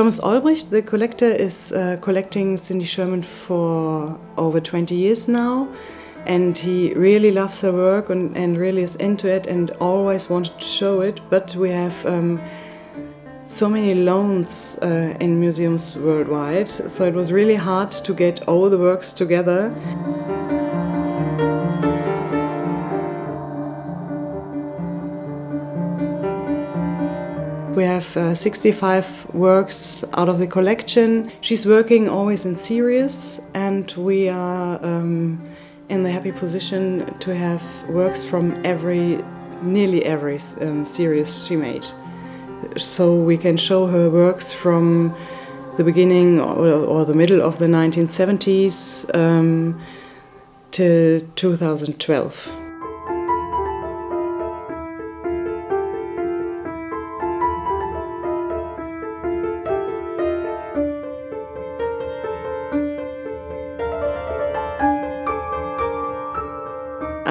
Thomas Olbricht, the collector, is uh, collecting Cindy Sherman for over 20 years now. And he really loves her work and, and really is into it and always wanted to show it. But we have um, so many loans uh, in museums worldwide, so it was really hard to get all the works together. We have uh, 65 works out of the collection. She's working always in series, and we are um, in the happy position to have works from every, nearly every um, series she made. So we can show her works from the beginning or, or the middle of the 1970s um, to 2012.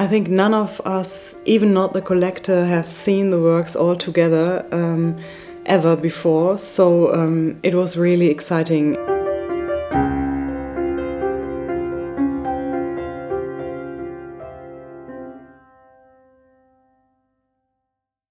I think none of us, even not the collector, have seen the works all together um, ever before, so um, it was really exciting.